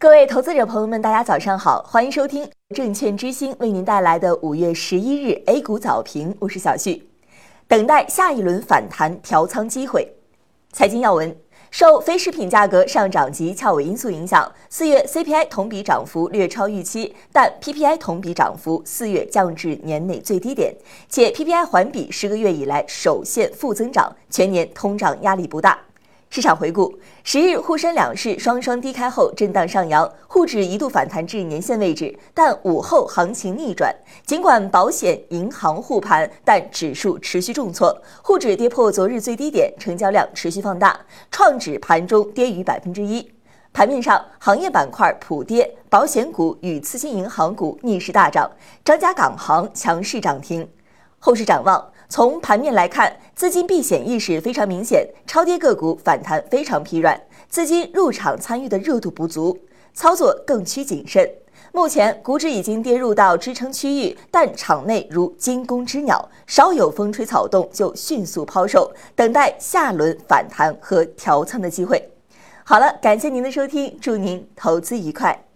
各位投资者朋友们，大家早上好，欢迎收听证券之星为您带来的五月十一日 A 股早评，我是小旭。等待下一轮反弹调仓机会。财经要闻：受非食品价格上涨及翘尾因素影响，四月 CPI 同比涨幅略超预期，但 PPI 同比涨幅四月降至年内最低点，且 PPI 环比十个月以来首现负增长，全年通胀压力不大。市场回顾：十日沪深两市双双低开后震荡上扬，沪指一度反弹至年线位置，但午后行情逆转。尽管保险、银行护盘，但指数持续重挫，沪指跌破昨日最低点，成交量持续放大，创指盘中跌逾百分之一。盘面上，行业板块普跌，保险股与次新银行股逆势大涨，张家港行强势涨停。后市展望。从盘面来看，资金避险意识非常明显，超跌个股反弹非常疲软，资金入场参与的热度不足，操作更需谨慎。目前股指已经跌入到支撑区域，但场内如惊弓之鸟，稍有风吹草动就迅速抛售，等待下轮反弹和调仓的机会。好了，感谢您的收听，祝您投资愉快。